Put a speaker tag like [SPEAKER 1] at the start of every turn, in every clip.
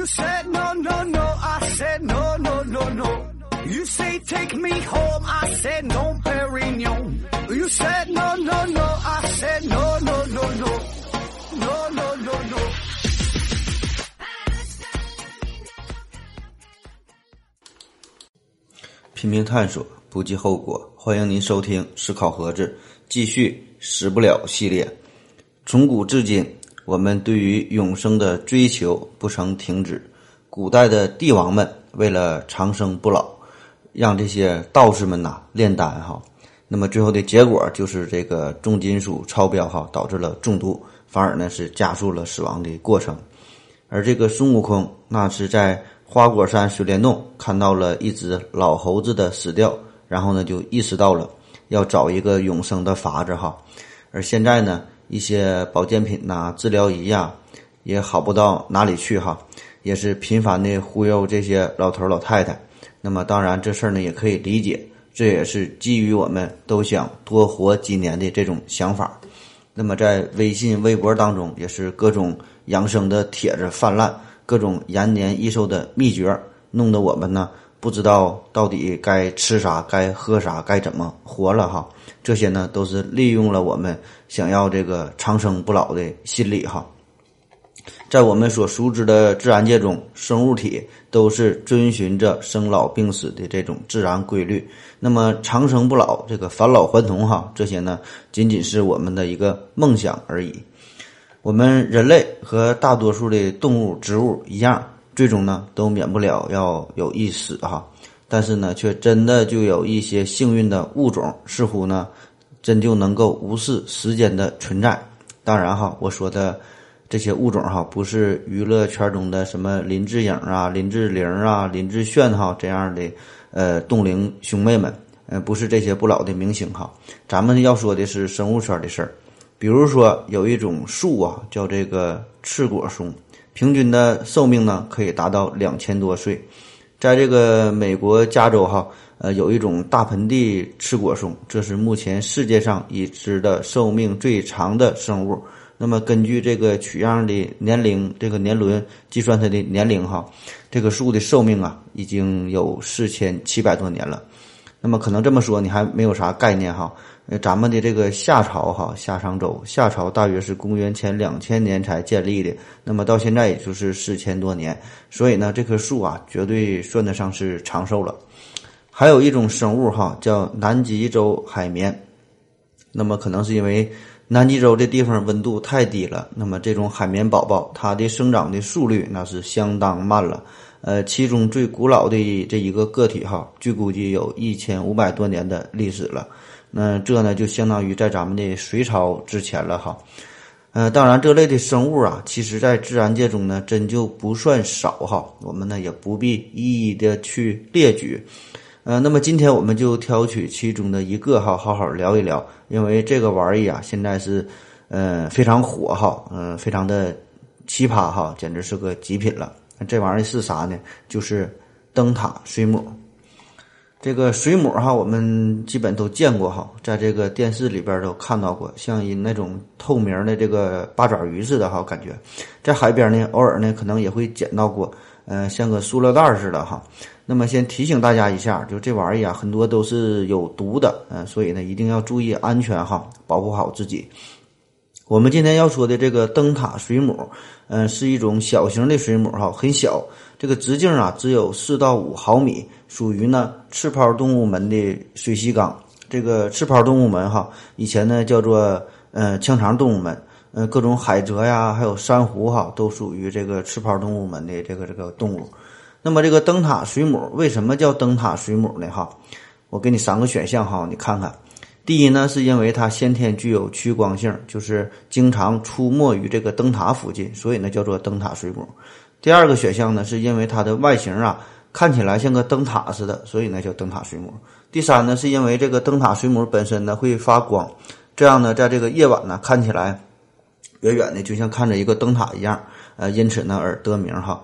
[SPEAKER 1] You said no, no, no. I said no, no, no, no. You say take me home. I said no, Perignon. You said no, no, no. I said no, no, no, no. No, no, no, no.
[SPEAKER 2] 拼命探索，不计后果。欢迎您收听《思考盒子》，继续“死不了”系列。从古至今，我们对于永生的追求不曾停止。古代的帝王们为了长生不老，让这些道士们呐炼丹哈，那么最后的结果就是这个重金属超标哈，导致了中毒，反而呢是加速了死亡的过程。而这个孙悟空那是在花果山水帘洞看到了一只老猴子的死掉，然后呢就意识到了要找一个永生的法子哈。而现在呢，一些保健品呐、治疗仪呀，也好不到哪里去哈，也是频繁的忽悠这些老头老太太。那么当然这事儿呢也可以理解，这也是基于我们都想多活几年的这种想法。那么在微信、微博当中，也是各种养生的帖子泛滥，各种延年益寿的秘诀，弄得我们呢不知道到底该吃啥、该喝啥、该怎么活了哈。这些呢都是利用了我们想要这个长生不老的心理哈。在我们所熟知的自然界中，生物体都是遵循着生老病死的这种自然规律。那么长生不老，这个返老还童哈，这些呢仅仅是我们的一个梦想而已。我们人类和大多数的动物、植物一样，最终呢都免不了要有一死哈。但是呢，却真的就有一些幸运的物种，似乎呢真就能够无视时间的存在。当然哈，我说的。这些物种哈，不是娱乐圈中的什么林志颖啊、林志玲啊、林志炫哈这样的呃冻龄兄妹们，呃，不是这些不老的明星哈。咱们要说的是生物圈的事儿，比如说有一种树啊，叫这个赤果松，平均的寿命呢可以达到两千多岁。在这个美国加州哈，呃，有一种大盆地赤果松，这是目前世界上已知的寿命最长的生物。那么根据这个取样的年龄，这个年轮计算它的年龄哈，这个树的寿命啊已经有四千七百多年了。那么可能这么说你还没有啥概念哈，呃，咱们的这个夏朝哈，夏商周，夏朝大约是公元前两千年才建立的，那么到现在也就是四千多年，所以呢，这棵树啊绝对算得上是长寿了。还有一种生物哈，叫南极洲海绵，那么可能是因为。南极洲这地方温度太低了，那么这种海绵宝宝它的生长的速率那是相当慢了。呃，其中最古老的这一个个体哈，据估计有一千五百多年的历史了。那这呢就相当于在咱们的隋朝之前了哈。呃，当然这类的生物啊，其实在自然界中呢真就不算少哈。我们呢也不必一一的去列举。呃，那么今天我们就挑取其中的一个哈，好好聊一聊，因为这个玩意啊，现在是，呃，非常火哈，嗯，非常的奇葩哈，简直是个极品了。这玩意儿是啥呢？就是灯塔水母。这个水母哈，我们基本都见过哈，在这个电视里边都看到过，像一那种透明的这个八爪鱼似的哈，感觉在海边呢，偶尔呢可能也会捡到过，嗯，像个塑料袋似的哈。那么先提醒大家一下，就这玩意儿啊，很多都是有毒的，嗯，所以呢一定要注意安全哈，保护好自己。我们今天要说的这个灯塔水母，嗯，是一种小型的水母哈，很小，这个直径啊只有四到五毫米，属于呢赤泡动物门的水栖纲。这个赤泡动物门哈，以前呢叫做呃腔肠动物门，呃各种海蜇呀，还有珊瑚哈，都属于这个赤泡动物门的这个这个动物。那么这个灯塔水母为什么叫灯塔水母呢？哈，我给你三个选项哈，你看看。第一呢，是因为它先天具有趋光性，就是经常出没于这个灯塔附近，所以呢叫做灯塔水母。第二个选项呢，是因为它的外形啊看起来像个灯塔似的，所以呢叫灯塔水母。第三呢，是因为这个灯塔水母本身呢会发光，这样呢在这个夜晚呢看起来远远的就像看着一个灯塔一样，呃，因此呢而得名哈。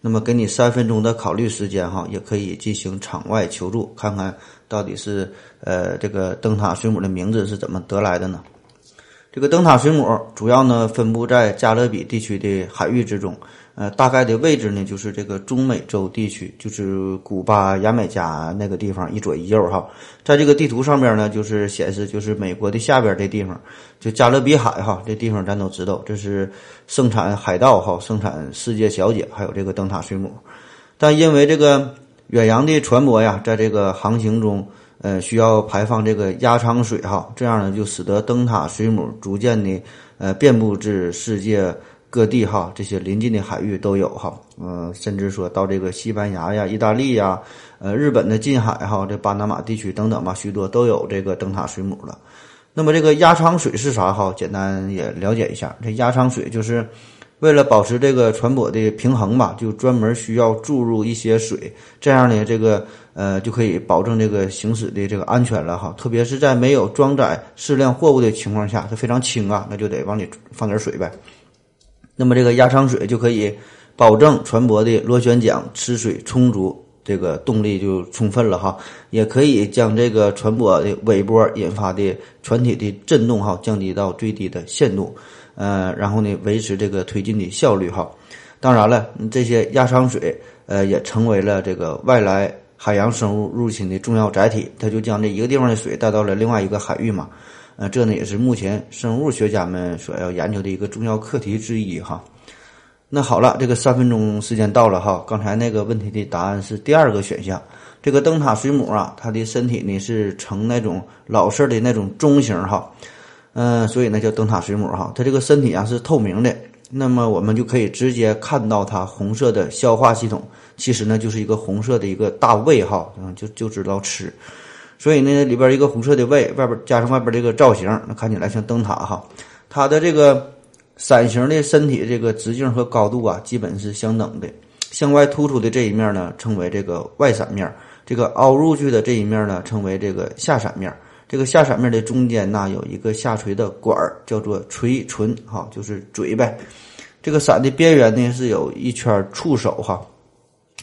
[SPEAKER 2] 那么给你三分钟的考虑时间哈，也可以进行场外求助，看看到底是呃这个灯塔水母的名字是怎么得来的呢？这个灯塔水母主要呢分布在加勒比地区的海域之中，呃，大概的位置呢，就是这个中美洲地区，就是古巴、牙买加那个地方一左一右哈。在这个地图上边呢，就是显示就是美国的下边这地方，就加勒比海哈，这地方咱都知道，这是盛产海盗哈，盛产世界小姐，还有这个灯塔水母。但因为这个远洋的船舶呀，在这个航行中，呃，需要排放这个压舱水哈，这样呢，就使得灯塔水母逐渐的呃遍布至世界。各地哈，这些临近的海域都有哈，嗯，甚至说到这个西班牙呀、意大利呀、呃日本的近海哈，这巴拿马地区等等吧，许多都有这个灯塔水母了。那么这个压舱水是啥哈？简单也了解一下，这压舱水就是为了保持这个船舶的平衡吧，就专门需要注入一些水，这样呢，这个呃就可以保证这个行驶的这个安全了哈。特别是在没有装载适量货物的情况下，它非常轻啊，那就得往里放点水呗。那么这个压舱水就可以保证船舶的螺旋桨吃水充足，这个动力就充分了哈，也可以将这个船舶的尾波引发的船体的震动哈降低到最低的限度，呃，然后呢维持这个推进的效率哈。当然了，这些压舱水呃也成为了这个外来海洋生物入侵的重要载体，它就将这一个地方的水带到了另外一个海域嘛。呃，这呢也是目前生物学家们所要研究的一个重要课题之一哈。那好了，这个三分钟时间到了哈。刚才那个问题的答案是第二个选项。这个灯塔水母啊，它的身体呢是呈那种老式的那种钟形哈，嗯，所以呢叫灯塔水母哈。它这个身体啊是透明的，那么我们就可以直接看到它红色的消化系统，其实呢就是一个红色的一个大胃哈，嗯，就就知道吃。所以呢，里边一个红色的胃，外边加上外边这个造型，那看起来像灯塔哈。它的这个伞形的身体，这个直径和高度啊，基本是相等的。向外突出的这一面呢，称为这个外伞面；这个凹入去的这一面呢，称为这个下伞面。这个下伞面的中间呢，有一个下垂的管儿，叫做垂唇，哈，就是嘴呗。这个伞的边缘呢，是有一圈触手哈。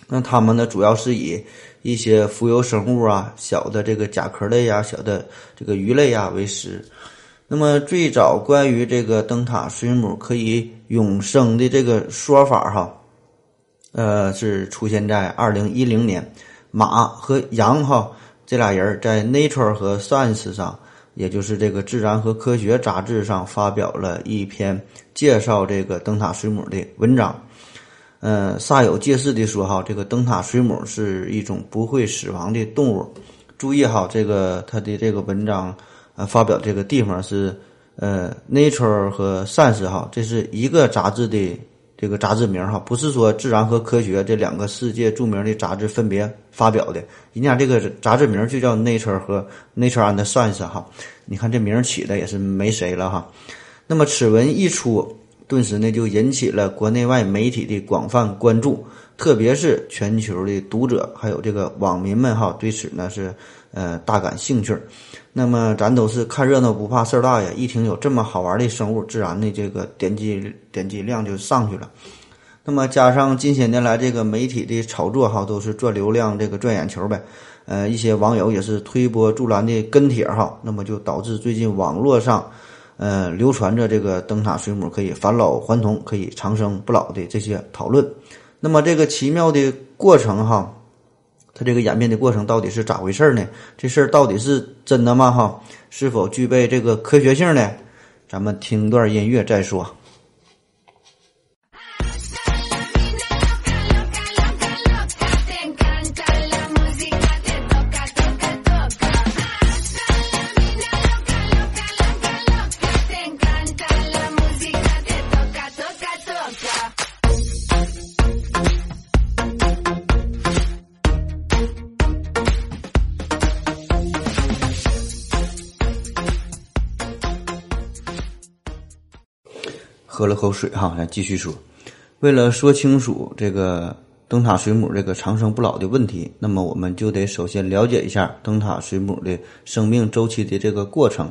[SPEAKER 2] 那它们呢，主要是以一些浮游生物啊、小的这个甲壳类呀、小的这个鱼类呀为食。那么最早关于这个灯塔水母可以永生的这个说法哈，呃，是出现在二零一零年，马和羊哈这俩人在 Nature 和 Science 上，也就是这个自然和科学杂志上发表了一篇介绍这个灯塔水母的文章。嗯，煞有介事的说哈，这个灯塔水母是一种不会死亡的动物。注意哈，这个它的这个文章呃发表这个地方是呃 Nature 和 Science 哈，这是一个杂志的这个杂志名哈，不是说自然和科学这两个世界著名的杂志分别发表的。人家这个杂志名就叫 Nature 和 Nature and Science 哈，你看这名起的也是没谁了哈。那么此文一出。顿时呢，就引起了国内外媒体的广泛关注，特别是全球的读者还有这个网民们哈，对此呢是呃大感兴趣。那么咱都是看热闹不怕事儿大呀，一听有这么好玩的生物，自然的这个点击点击量就上去了。那么加上近些年来这个媒体的炒作哈，都是赚流量这个赚眼球呗。呃，一些网友也是推波助澜的跟帖哈，那么就导致最近网络上。呃，流传着这个灯塔水母可以返老还童、可以长生不老的这些讨论。那么这个奇妙的过程哈，它这个演变的过程到底是咋回事呢？这事儿到底是真的吗？哈，是否具备这个科学性呢？咱们听段音乐再说。喝了口水哈，来继续说。为了说清楚这个灯塔水母这个长生不老的问题，那么我们就得首先了解一下灯塔水母的生命周期的这个过程。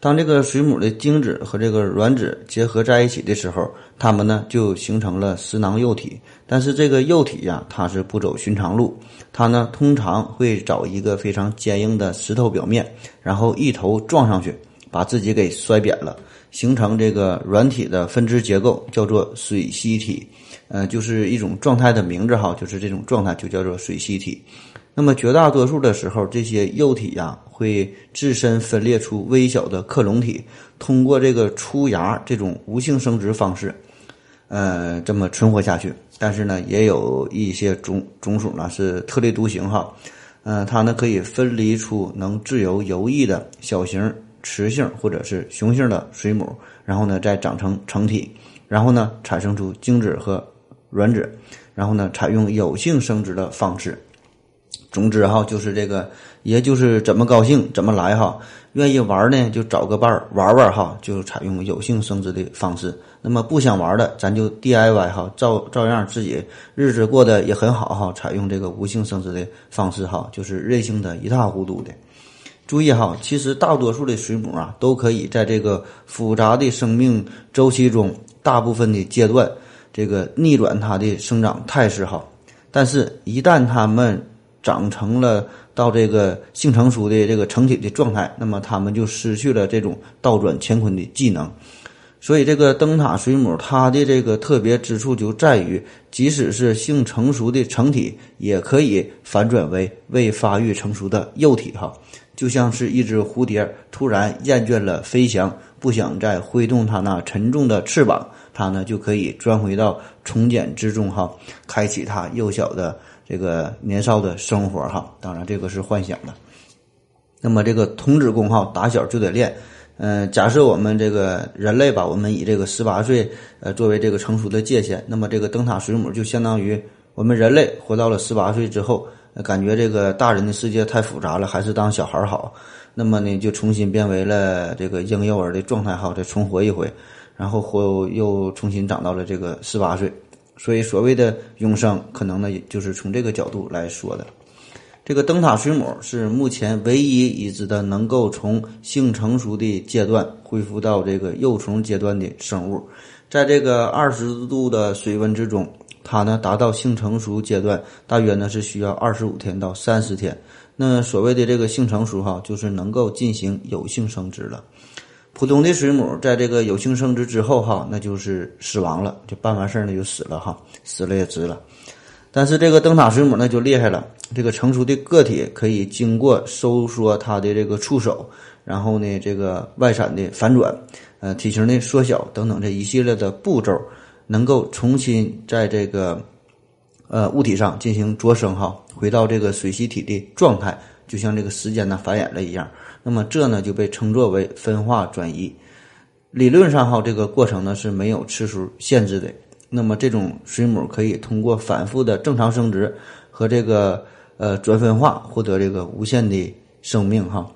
[SPEAKER 2] 当这个水母的精子和这个卵子结合在一起的时候，它们呢就形成了实囊幼体。但是这个幼体呀，它是不走寻常路，它呢通常会找一个非常坚硬的石头表面，然后一头撞上去。把自己给摔扁了，形成这个软体的分支结构，叫做水螅体。呃，就是一种状态的名字哈，就是这种状态就叫做水螅体。那么绝大多数的时候，这些幼体呀会自身分裂出微小的克隆体，通过这个出芽这种无性生殖方式，呃，这么存活下去。但是呢，也有一些种种属呢是特立独行哈，嗯，它呢可以分离出能自由游弋的小型雌性或者是雄性的水母，然后呢再长成成体，然后呢产生出精子和卵子，然后呢采用有性生殖的方式。总之哈，就是这个，也就是怎么高兴怎么来哈。愿意玩呢，就找个伴儿玩玩哈，就采用有性生殖的方式。那么不想玩的，咱就 DIY 哈，照照样自己日子过得也很好哈，采用这个无性生殖的方式哈，就是任性的一塌糊涂的。注意哈，其实大多数的水母啊，都可以在这个复杂的生命周期中，大部分的阶段，这个逆转它的生长态势哈。但是，一旦它们长成了到这个性成熟的这个成体的状态，那么它们就失去了这种倒转乾坤的技能。所以，这个灯塔水母它的这个特别之处就在于，即使是性成熟的成体，也可以反转为未发育成熟的幼体。哈，就像是一只蝴蝶突然厌倦了飞翔，不想再挥动它那沉重的翅膀，它呢就可以钻回到从茧之中，哈，开启它幼小的。这个年少的生活哈，当然这个是幻想的。那么这个童子功哈，打小就得练。嗯，假设我们这个人类吧，我们以这个十八岁呃作为这个成熟的界限，那么这个灯塔水母就相当于我们人类活到了十八岁之后，感觉这个大人的世界太复杂了，还是当小孩好。那么呢，就重新变为了这个婴幼儿的状态哈，再重活一回，然后活又重新长到了这个十八岁。所以，所谓的永生，可能呢，也就是从这个角度来说的。这个灯塔水母是目前唯一已知的能够从性成熟的阶段恢复到这个幼虫阶段的生物。在这个二十度的水温之中，它呢达到性成熟阶段，大约呢是需要二十五天到三十天。那所谓的这个性成熟哈，就是能够进行有性生殖了。普通的水母在这个有性生殖之后，哈，那就是死亡了，就办完事儿呢就死了，哈，死了也值了。但是这个灯塔水母那就厉害了，这个成熟的个体可以经过收缩它的这个触手，然后呢，这个外产的反转，呃，体型的缩小等等这一系列的步骤，能够重新在这个呃物体上进行着生，哈，回到这个水螅体的状态，就像这个时间呢繁衍了一样。那么这呢就被称作为分化转移。理论上哈，这个过程呢是没有次数限制的。那么这种水母可以通过反复的正常生殖和这个呃转分化获得这个无限的生命哈。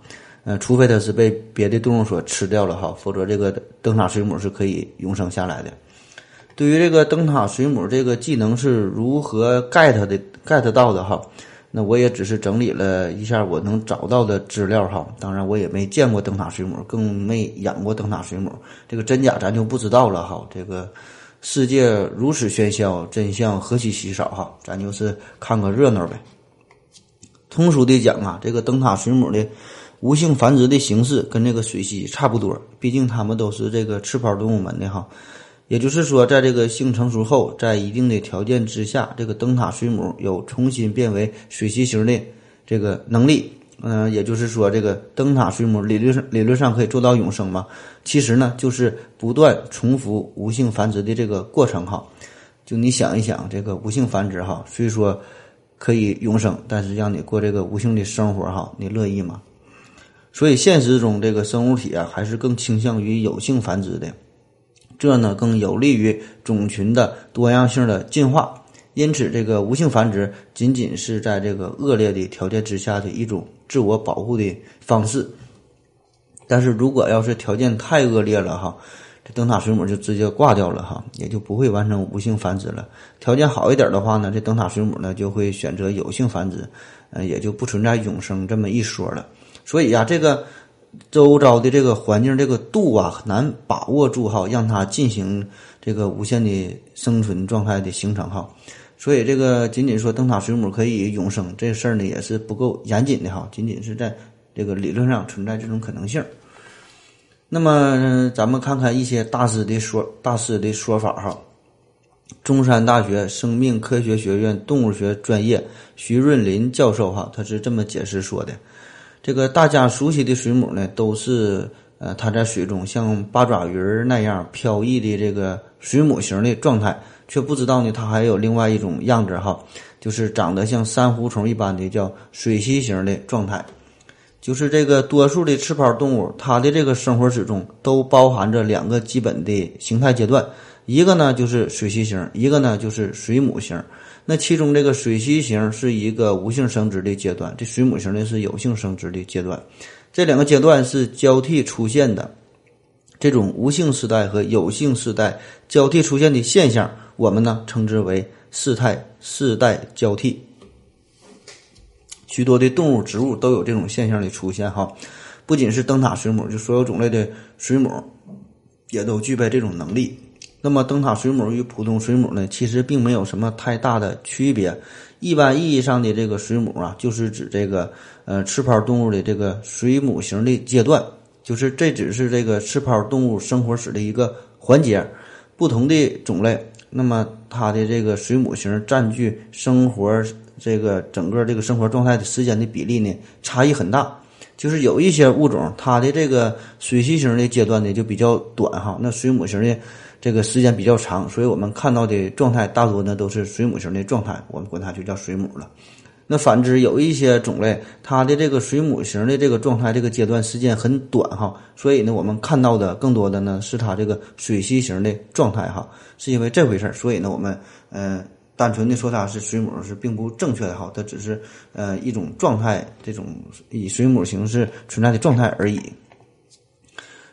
[SPEAKER 2] 呃，除非它是被别的动物所吃掉了哈，否则这个灯塔水母是可以永生下来的。对于这个灯塔水母这个技能是如何 get 的 get 到的哈？那我也只是整理了一下我能找到的资料哈，当然我也没见过灯塔水母，更没养过灯塔水母，这个真假咱就不知道了哈。这个世界如此喧嚣，真相何其稀少哈，咱就是看个热闹呗。通俗的讲啊，这个灯塔水母的无性繁殖的形式跟这个水螅差不多，毕竟它们都是这个刺泡动物门的哈。也就是说，在这个性成熟后，在一定的条件之下，这个灯塔水母有重新变为水螅型的这个能力。嗯，也就是说，这个灯塔水母理论上理论上可以做到永生嘛？其实呢，就是不断重复无性繁殖的这个过程哈。就你想一想，这个无性繁殖哈，虽说可以永生，但是让你过这个无性的生活哈，你乐意吗？所以现实中这个生物体啊，还是更倾向于有性繁殖的。这呢更有利于种群的多样性的进化，因此这个无性繁殖仅仅是在这个恶劣的条件之下的一种自我保护的方式。但是如果要是条件太恶劣了哈，这灯塔水母就直接挂掉了哈，也就不会完成无性繁殖了。条件好一点的话呢，这灯塔水母呢就会选择有性繁殖，呃，也就不存在永生这么一说了。所以呀，这个。周遭的这个环境，这个度啊，很难把握住哈，让它进行这个无限的生存状态的形成哈。所以，这个仅仅说灯塔水母可以永生这事儿呢，也是不够严谨的哈。仅仅是在这个理论上存在这种可能性。那么咱们看看一些大师的说大师的说法哈。中山大学生命科学学院动物学专业徐润林教授哈，他是这么解释说的：这个大家熟悉的水母呢，都是呃它在水中像八爪鱼那样飘逸的这个水母型的状态，却不知道呢它还有另外一种样子哈，就是长得像珊瑚虫一般的叫水栖型的状态。就是这个多数的刺泡动物，它的这个生活史中都包含着两个基本的形态阶段，一个呢就是水栖型，一个呢就是水母型。那其中这个水螅型是一个无性生殖的阶段，这水母型呢是有性生殖的阶段，这两个阶段是交替出现的。这种无性世代和有性世代交替出现的现象，我们呢称之为世态世代交替。许多的动物、植物都有这种现象的出现，哈，不仅是灯塔水母，就所有种类的水母也都具备这种能力。那么，灯塔水母与普通水母呢，其实并没有什么太大的区别。一般意义上的这个水母啊，就是指这个呃赤泡动物的这个水母型的阶段，就是这只是这个赤泡动物生活史的一个环节。不同的种类，那么它的这个水母型占据生活。这个整个这个生活状态的时间的比例呢，差异很大。就是有一些物种，它的这个水栖型的阶段呢就比较短哈，那水母型的这个时间比较长，所以我们看到的状态大多呢都是水母型的状态，我们管它就叫水母了。那反之，有一些种类，它的这个水母型的这个状态，这个阶段时间很短哈，所以呢，我们看到的更多的呢是它这个水栖型的状态哈，是因为这回事儿，所以呢，我们嗯。单纯的说它是水母是并不正确的哈，它只是呃一种状态，这种以水母形式存在的状态而已。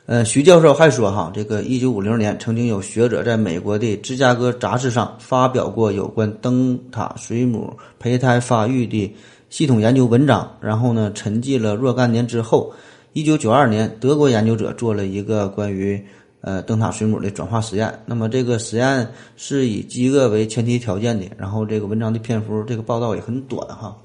[SPEAKER 2] 呃，徐教授还说哈，这个一九五零年曾经有学者在美国的芝加哥杂志上发表过有关灯塔水母胚胎发育的系统研究文章，然后呢，沉寂了若干年之后，一九九二年，德国研究者做了一个关于。呃，灯塔水母的转化实验，那么这个实验是以饥饿为前提条件的，然后这个文章的篇幅，这个报道也很短哈。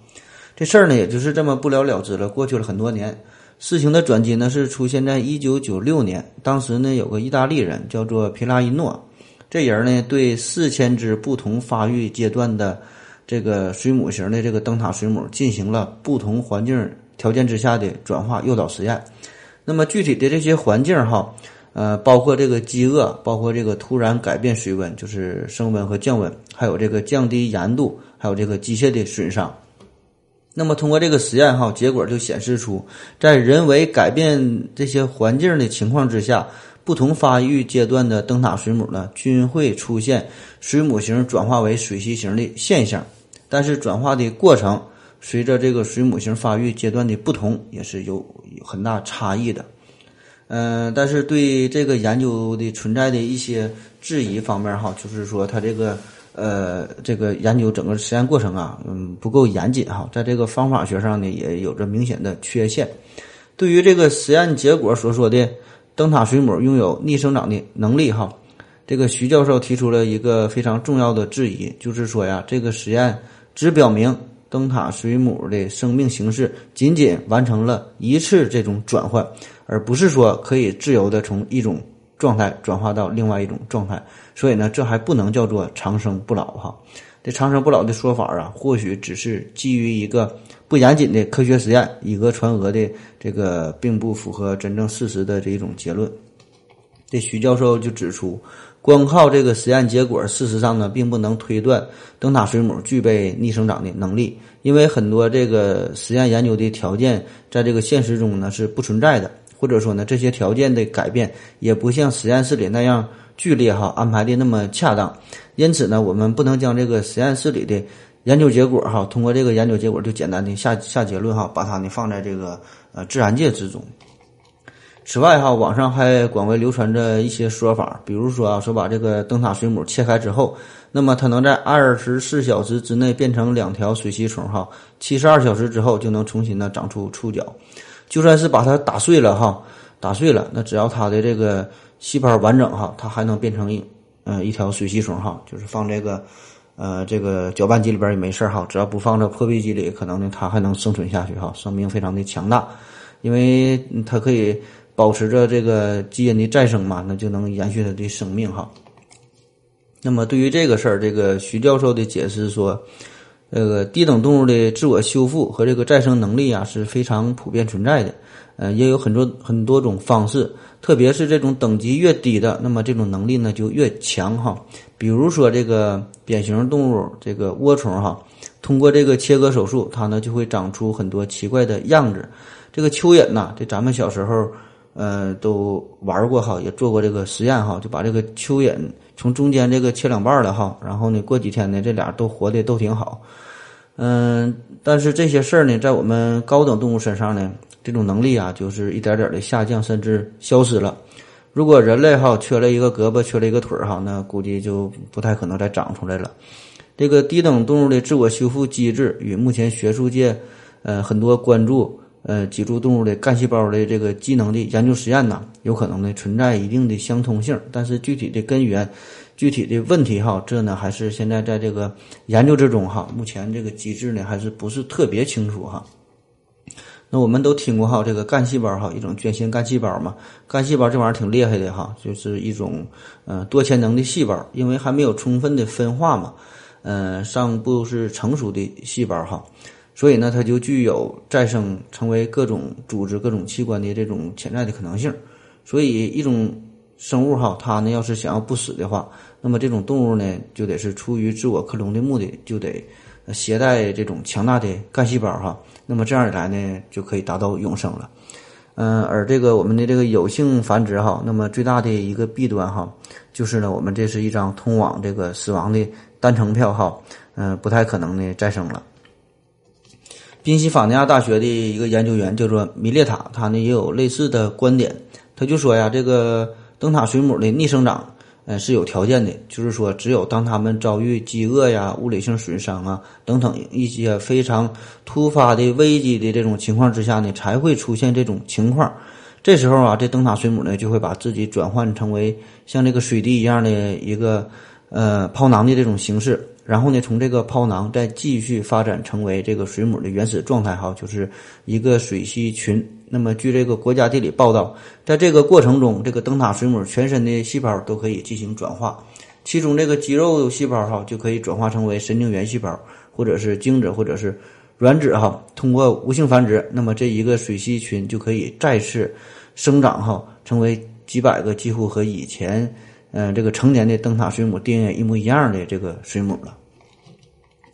[SPEAKER 2] 这事儿呢，也就是这么不了了之了。过去了很多年，事情的转机呢是出现在一九九六年，当时呢有个意大利人叫做皮拉伊诺，这人呢对四千只不同发育阶段的这个水母型的这个灯塔水母进行了不同环境条件之下的转化诱导实验。那么具体的这些环境哈。呃，包括这个饥饿，包括这个突然改变水温，就是升温和降温，还有这个降低盐度，还有这个机械的损伤。那么通过这个实验哈，结果就显示出，在人为改变这些环境的情况之下，不同发育阶段的灯塔水母呢，均会出现水母型转化为水栖型的现象。但是转化的过程，随着这个水母型发育阶段的不同，也是有有很大差异的。嗯，但是对这个研究的存在的一些质疑方面哈，就是说它这个呃这个研究整个实验过程啊，嗯不够严谨哈，在这个方法学上呢也有着明显的缺陷。对于这个实验结果所说的灯塔水母拥有逆生长的能力哈，这个徐教授提出了一个非常重要的质疑，就是说呀，这个实验只表明灯塔水母的生命形式仅仅完成了一次这种转换。而不是说可以自由的从一种状态转化到另外一种状态，所以呢，这还不能叫做长生不老哈。这长生不老的说法啊，或许只是基于一个不严谨的科学实验，以讹传讹的这个，并不符合真正事实的这一种结论。这徐教授就指出，光靠这个实验结果，事实上呢，并不能推断灯塔水母具备逆生长的能力，因为很多这个实验研究的条件，在这个现实中呢是不存在的。或者说呢，这些条件的改变也不像实验室里那样剧烈哈，安排的那么恰当。因此呢，我们不能将这个实验室里的研究结果哈，通过这个研究结果就简单的下下结论哈，把它呢放在这个呃自然界之中。此外哈，网上还广为流传着一些说法，比如说啊，说把这个灯塔水母切开之后，那么它能在二十四小时之内变成两条水吸虫哈，七十二小时之后就能重新的长出触角。就算是把它打碎了哈，打碎了，那只要它的这个细胞完整哈，它还能变成一嗯一条水吸虫哈，就是放这个呃这个搅拌机里边也没事哈，只要不放这破壁机里，可能呢它还能生存下去哈，生命非常的强大，因为它可以保持着这个基因的再生嘛，那就能延续它的生命哈。那么对于这个事儿，这个徐教授的解释说，这个低等动物的自我修复和这个再生能力啊是非常普遍存在的，呃，也有很多很多种方式，特别是这种等级越低的，那么这种能力呢就越强哈。比如说这个扁形动物，这个涡虫哈，通过这个切割手术，它呢就会长出很多奇怪的样子。这个蚯蚓呐，这咱们小时候。呃，都玩过哈，也做过这个实验哈，就把这个蚯蚓从中间这个切两半了哈，然后呢，过几天呢，这俩都活的都挺好。嗯，但是这些事儿呢，在我们高等动物身上呢，这种能力啊，就是一点点的下降，甚至消失了。如果人类哈缺了一个胳膊，缺了一个腿儿哈，那估计就不太可能再长出来了。这个低等动物的自我修复机制与目前学术界呃很多关注。呃，脊柱动物的干细胞的这个机能的研究实验呢，有可能呢存在一定的相通性，但是具体的根源、具体的问题哈，这呢还是现在在这个研究之中哈。目前这个机制呢还是不是特别清楚哈。那我们都听过哈，这个干细胞哈，一种捐献干细胞嘛。干细胞这玩意儿挺厉害的哈，就是一种呃多潜能的细胞，因为还没有充分的分化嘛，呃，尚不是成熟的细胞哈。所以呢，它就具有再生成为各种组织、各种器官的这种潜在的可能性。所以，一种生物哈，它呢要是想要不死的话，那么这种动物呢，就得是出于自我克隆的目的，就得携带这种强大的干细胞哈。那么这样一来呢，就可以达到永生了。嗯，而这个我们的这个有性繁殖哈，那么最大的一个弊端哈，就是呢，我们这是一张通往这个死亡的单程票哈，嗯，不太可能呢再生了。宾夕法尼亚大学的一个研究员叫做米列塔，他呢也有类似的观点。他就说呀，这个灯塔水母的逆生长，呃，是有条件的，就是说，只有当他们遭遇饥饿呀、物理性损伤啊等等一些非常突发的危机的这种情况之下呢，才会出现这种情况。这时候啊，这灯塔水母呢就会把自己转换成为像这个水滴一样的一个呃泡囊的这种形式。然后呢，从这个泡囊再继续发展成为这个水母的原始状态，哈，就是一个水螅群。那么，据这个国家地理报道，在这个过程中，这个灯塔水母全身的细胞都可以进行转化，其中这个肌肉细胞哈就可以转化成为神经元细胞，或者是精子，或者是卵子哈。通过无性繁殖，那么这一个水螅群就可以再次生长哈，成为几百个，几乎和以前。嗯，这个成年的灯塔水母 DNA 一模一样的这个水母了。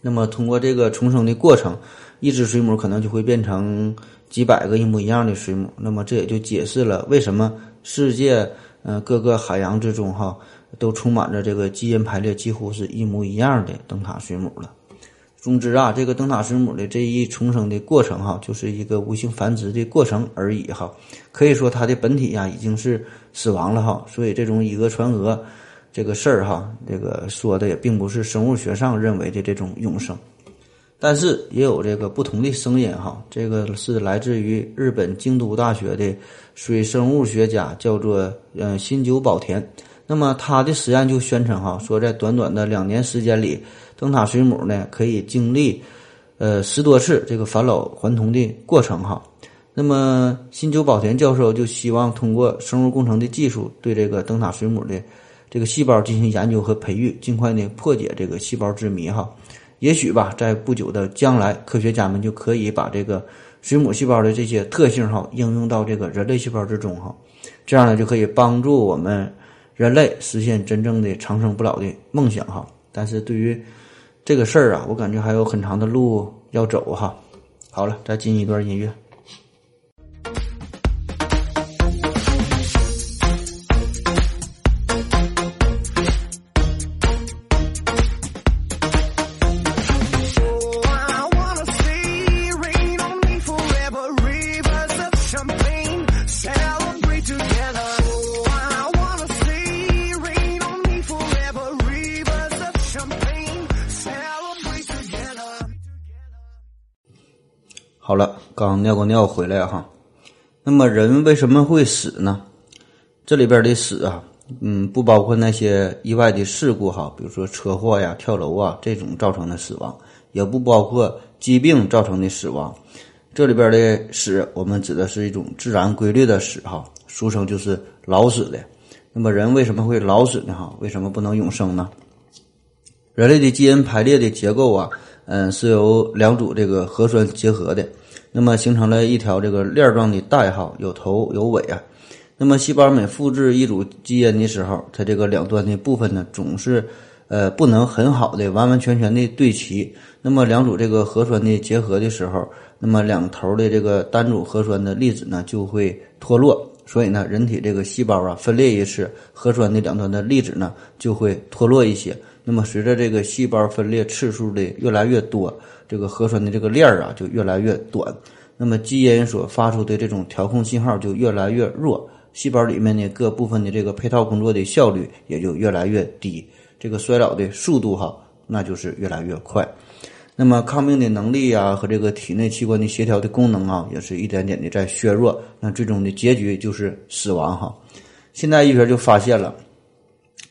[SPEAKER 2] 那么通过这个重生的过程，一只水母可能就会变成几百个一模一样的水母。那么这也就解释了为什么世界嗯各个海洋之中哈都充满着这个基因排列几乎是一模一样的灯塔水母了。总之啊，这个灯塔水母的这一重生的过程哈，就是一个无性繁殖的过程而已哈。可以说它的本体呀已经是死亡了哈。所以这种以讹传讹这个事儿哈，这个说的也并不是生物学上认为的这种永生。但是也有这个不同的声音哈。这个是来自于日本京都大学的水生物学家，叫做嗯新久保田。那么他的实验就宣称哈，说在短短的两年时间里。灯塔水母呢，可以经历，呃，十多次这个返老还童的过程哈。那么新久保田教授就希望通过生物工程的技术，对这个灯塔水母的这个细胞进行研究和培育，尽快呢破解这个细胞之谜哈。也许吧，在不久的将来，科学家们就可以把这个水母细胞的这些特性哈应用到这个人类细胞之中哈。这样呢，就可以帮助我们人类实现真正的长生不老的梦想哈。但是对于这个事儿啊，我感觉还有很长的路要走哈。好了，再进一段音乐。好了，刚尿过尿回来哈。那么人为什么会死呢？这里边的死啊，嗯，不包括那些意外的事故哈，比如说车祸呀、跳楼啊这种造成的死亡，也不包括疾病造成的死亡。这里边的死，我们指的是一种自然规律的死哈，俗称就是老死的。那么人为什么会老死呢？哈，为什么不能永生呢？人类的基因排列的结构啊，嗯，是由两组这个核酸结合的，那么形成了一条这个链状的带，哈，有头有尾啊。那么细胞每复制一组基因的时候，它这个两端的部分呢，总是呃不能很好的完完全全的对齐。那么两组这个核酸的结合的时候，那么两头的这个单组核酸的粒子呢就会脱落。所以呢，人体这个细胞啊分裂一次，核酸的两端的粒子呢就会脱落一些。那么随着这个细胞分裂次数的越来越多，这个核酸的这个链儿啊就越来越短。那么基因所发出的这种调控信号就越来越弱。细胞里面的各部分的这个配套工作的效率也就越来越低，这个衰老的速度哈，那就是越来越快。那么抗病的能力啊，和这个体内器官的协调的功能啊，也是一点点的在削弱。那最终的结局就是死亡哈。现在医学就发现了，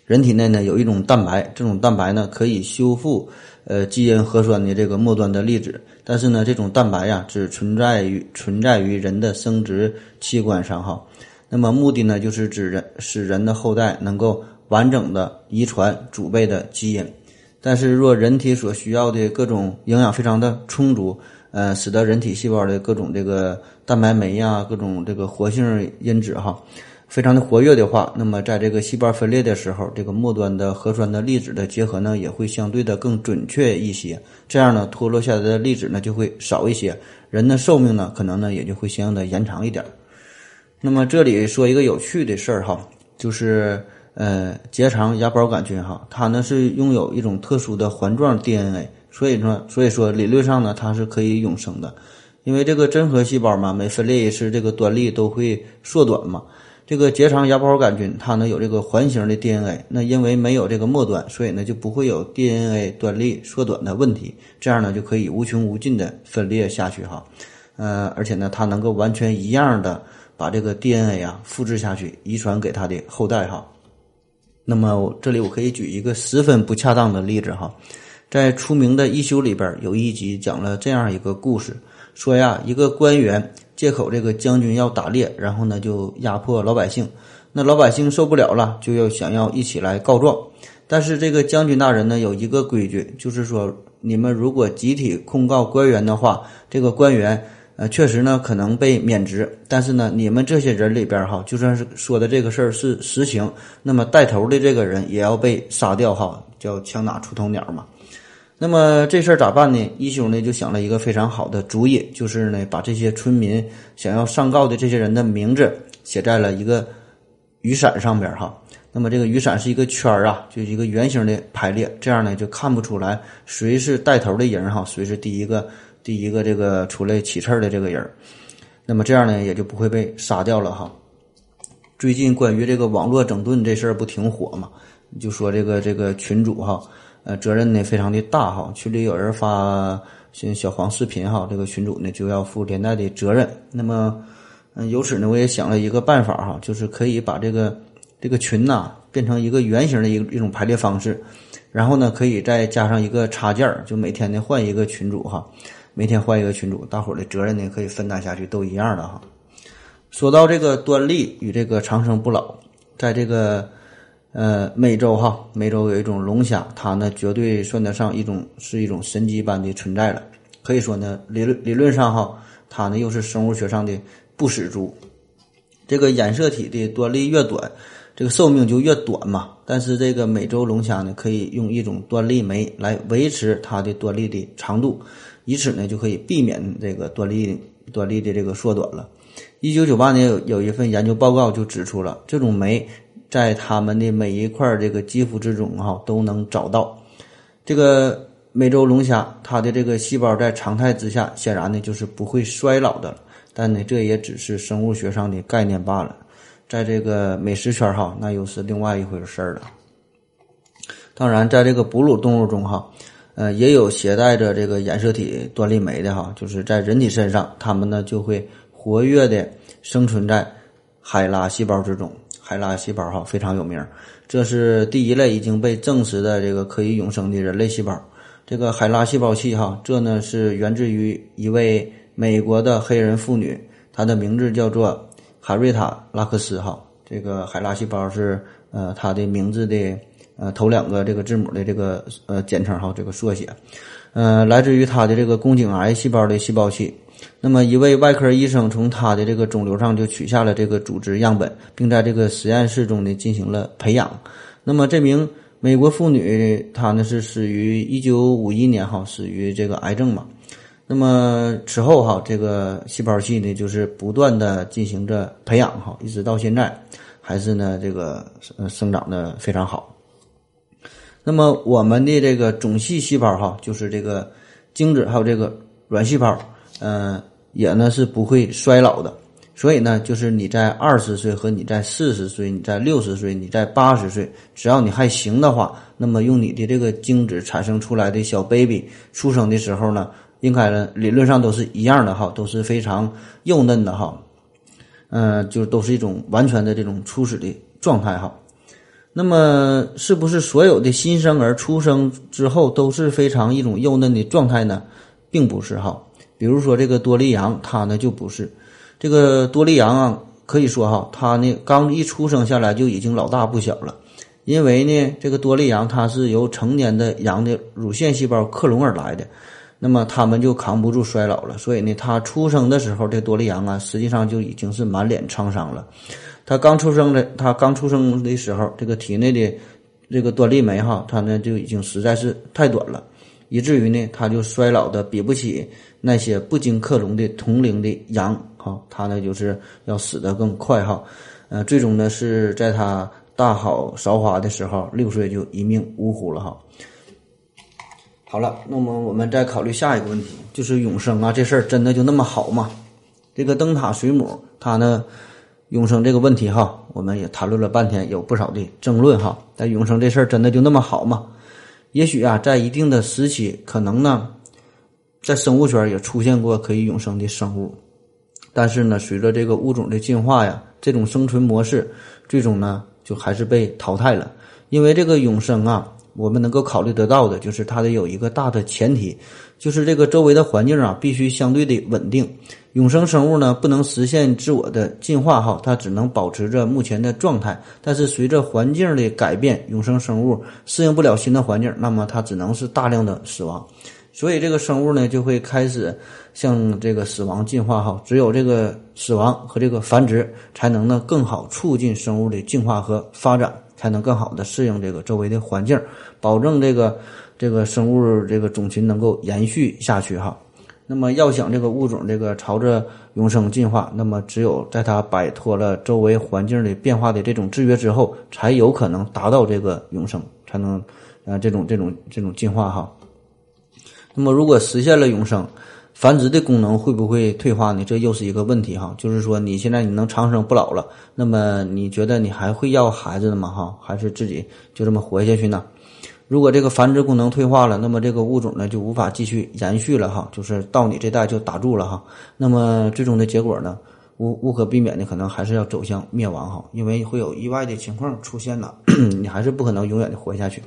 [SPEAKER 2] 人体内呢有一种蛋白，这种蛋白呢可以修复呃基因核酸的这个末端的粒子，但是呢这种蛋白呀只存在于存在于人的生殖器官上哈。那么目的呢，就是指人使人的后代能够完整的遗传祖辈的基因。但是若人体所需要的各种营养非常的充足，呃，使得人体细胞的各种这个蛋白酶呀、各种这个活性因子哈，非常的活跃的话，那么在这个细胞分裂的时候，这个末端的核酸的粒子的结合呢，也会相对的更准确一些。这样呢，脱落下来的粒子呢就会少一些，人的寿命呢可能呢也就会相应的延长一点。那么这里说一个有趣的事儿哈，就是呃结肠芽孢杆菌哈，它呢是拥有一种特殊的环状 DNA，所以说所以说理论上呢它是可以永生的，因为这个真核细胞嘛，每分裂一次这个端粒都会缩短嘛。这个结肠芽孢杆菌它呢有这个环形的 DNA，那因为没有这个末端，所以呢就不会有 DNA 端粒缩短的问题，这样呢就可以无穷无尽的分裂下去哈。呃，而且呢它能够完全一样的。把这个 DNA 啊复制下去，遗传给它的后代哈。那么这里我可以举一个十分不恰当的例子哈，在出名的一休里边有一集讲了这样一个故事，说呀一个官员借口这个将军要打猎，然后呢就压迫老百姓，那老百姓受不了了，就要想要一起来告状，但是这个将军大人呢有一个规矩，就是说你们如果集体控告官员的话，这个官员。呃，确实呢，可能被免职，但是呢，你们这些人里边哈，就算是说的这个事儿是实情，那么带头的这个人也要被杀掉哈，叫枪打出头鸟嘛。那么这事儿咋办呢？一休呢就想了一个非常好的主意，就是呢把这些村民想要上告的这些人的名字写在了一个雨伞上边儿哈。那么这个雨伞是一个圈儿啊，就一个圆形的排列，这样呢就看不出来谁是带头的人哈，谁是第一个。第一个这个出来起刺儿的这个人，那么这样呢也就不会被杀掉了哈。最近关于这个网络整顿这事儿不挺火嘛？就说这个这个群主哈，呃，责任呢非常的大哈。群里有人发像小黄视频哈，这个群主呢就要负连带的责任。那么，嗯，由此呢我也想了一个办法哈，就是可以把这个这个群呐变成一个圆形的一一种排列方式，然后呢可以再加上一个插件儿，就每天呢换一个群主哈。每天换一个群主，大伙儿的责任呢可以分担下去，都一样的哈。说到这个端粒与这个长生不老，在这个呃美洲哈，美洲有一种龙虾，它呢绝对算得上一种是一种神级般的存在了。可以说呢，理论理论上哈，它呢又是生物学上的不死猪。这个染色体的端粒越短，这个寿命就越短嘛。但是这个美洲龙虾呢，可以用一种端粒酶来维持它的端粒的长度。以此呢，就可以避免这个端粒端粒的这个缩短了。一九九八年有有一份研究报告就指出了，这种酶在它们的每一块这个肌肤之中哈都能找到。这个美洲龙虾，它的这个细胞在常态之下显然呢就是不会衰老的，但呢这也只是生物学上的概念罢了。在这个美食圈哈，那又是另外一回事儿了。当然，在这个哺乳动物中哈。呃，也有携带着这个染色体端粒酶的哈，就是在人体身上，它们呢就会活跃的生存在海拉细胞之中。海拉细胞哈非常有名，这是第一类已经被证实的这个可以永生的人类细胞。这个海拉细胞器哈，这呢是源自于一位美国的黑人妇女，她的名字叫做海瑞塔拉克斯哈，这个海拉细胞是呃它的名字的呃头两个这个字母的这个呃简称哈，这个缩写，呃来自于它的这个宫颈癌细胞的细胞器。那么一位外科医生从他的这个肿瘤上就取下了这个组织样本，并在这个实验室中呢进行了培养。那么这名美国妇女她呢是死于一九五一年哈，死于这个癌症嘛。那么此后哈，这个细胞器呢，就是不断的进行着培养哈，一直到现在，还是呢这个生生长的非常好。那么我们的这个种系细胞哈，就是这个精子还有这个卵细胞，嗯，也呢是不会衰老的。所以呢，就是你在二十岁和你在四十岁、你在六十岁、你在八十岁，只要你还行的话，那么用你的这个精子产生出来的小 baby 出生的时候呢。应该呢，理论上都是一样的哈，都是非常幼嫩的哈，嗯，就都是一种完全的这种初始的状态哈。那么，是不是所有的新生儿出生之后都是非常一种幼嫩的状态呢？并不是哈。比如说这个多利羊，它呢就不是。这个多利羊啊，可以说哈，它呢刚一出生下来就已经老大不小了，因为呢，这个多利羊它是由成年的羊的乳腺细胞克隆而来的。那么它们就扛不住衰老了，所以呢，它出生的时候，这多利羊啊，实际上就已经是满脸沧桑了。它刚出生的，它刚出生的时候，这个体内的这个端粒酶哈，它呢就已经实在是太短了，以至于呢，它就衰老的比不起那些不经克隆的同龄的羊哈，他呢就是要死得更快哈。呃，最终呢是在他大好韶华的时候，六岁就一命呜呼了哈。好了，那么我们再考虑下一个问题，就是永生啊，这事儿真的就那么好吗？这个灯塔水母它呢，永生这个问题哈，我们也谈论了半天，有不少的争论哈。但永生这事儿真的就那么好吗？也许啊，在一定的时期，可能呢，在生物圈也出现过可以永生的生物，但是呢，随着这个物种的进化呀，这种生存模式最终呢，就还是被淘汰了，因为这个永生啊。我们能够考虑得到的，就是它得有一个大的前提，就是这个周围的环境啊，必须相对的稳定。永生生物呢，不能实现自我的进化哈，它只能保持着目前的状态。但是随着环境的改变，永生生物适应不了新的环境，那么它只能是大量的死亡。所以这个生物呢，就会开始向这个死亡进化哈。只有这个死亡和这个繁殖，才能呢更好促进生物的进化和发展。才能更好的适应这个周围的环境，保证这个这个生物这个种群能够延续下去哈。那么要想这个物种这个朝着永生进化，那么只有在它摆脱了周围环境的变化的这种制约之后，才有可能达到这个永生，才能啊这种这种这种进化哈。那么如果实现了永生，繁殖的功能会不会退化呢？这又是一个问题哈。就是说，你现在你能长生不老了，那么你觉得你还会要孩子的吗？哈，还是自己就这么活下去呢？如果这个繁殖功能退化了，那么这个物种呢就无法继续延续了哈。就是到你这代就打住了哈。那么最终的结果呢，无无可避免的可能还是要走向灭亡哈，因为会有意外的情况出现了，你还是不可能永远的活下去。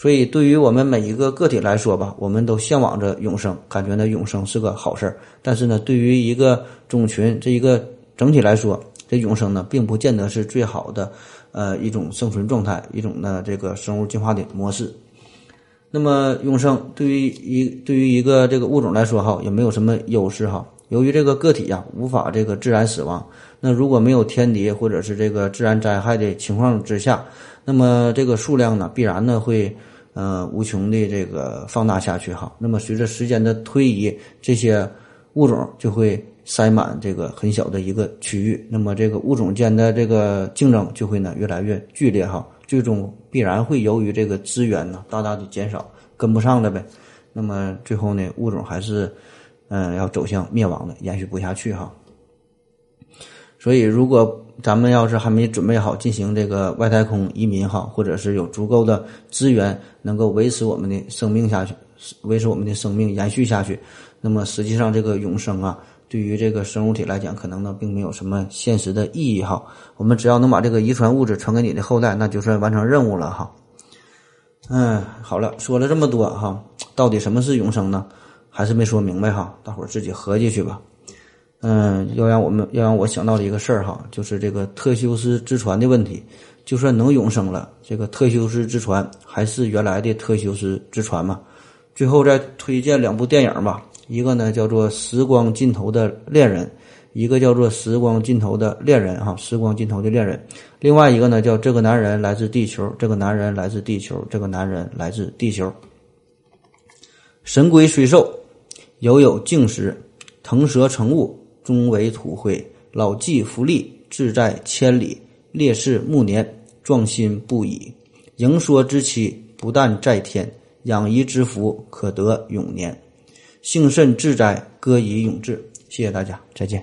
[SPEAKER 2] 所以，对于我们每一个个体来说吧，我们都向往着永生，感觉呢永生是个好事儿。但是呢，对于一个种群这一个整体来说，这永生呢并不见得是最好的，呃，一种生存状态，一种呢这个生物进化的模式。那么，永生对于一对于一个这个物种来说哈，也没有什么优势哈。由于这个个体呀无法这个自然死亡，那如果没有天敌或者是这个自然灾害的情况之下，那么这个数量呢必然呢会。呃，无穷的这个放大下去哈，那么随着时间的推移，这些物种就会塞满这个很小的一个区域，那么这个物种间的这个竞争就会呢越来越剧烈哈，最终必然会由于这个资源呢大大的减少，跟不上了呗，那么最后呢物种还是嗯要走向灭亡的，延续不下去哈。所以如果咱们要是还没准备好进行这个外太空移民哈，或者是有足够的资源能够维持我们的生命下去，维持我们的生命延续下去，那么实际上这个永生啊，对于这个生物体来讲，可能呢并没有什么现实的意义哈。我们只要能把这个遗传物质传给你的后代，那就算完成任务了哈。嗯，好了，说了这么多哈，到底什么是永生呢？还是没说明白哈，大伙儿自己合计去吧。
[SPEAKER 3] 嗯，要让我们要让我想到的一个事儿哈，就是这个特修斯之船的问题。就算能永生了，这个特修斯之船还是原来的特修斯之船嘛？最后再推荐两部电影吧，一个呢叫做《时光尽头的恋人》，一个叫做《时光尽头的恋人》哈，《时光尽头的恋人》。另外一个呢叫《这个男人来自地球》，这个男人来自地球，这个男人来自地球。神龟虽寿，犹有竟时；腾蛇乘雾，终为土灰。老骥伏枥，志在千里；烈士暮年。壮心不已，盈缩之期不但在天，养怡之福可得永年。幸甚至哉，歌以咏志。谢谢大家，再见。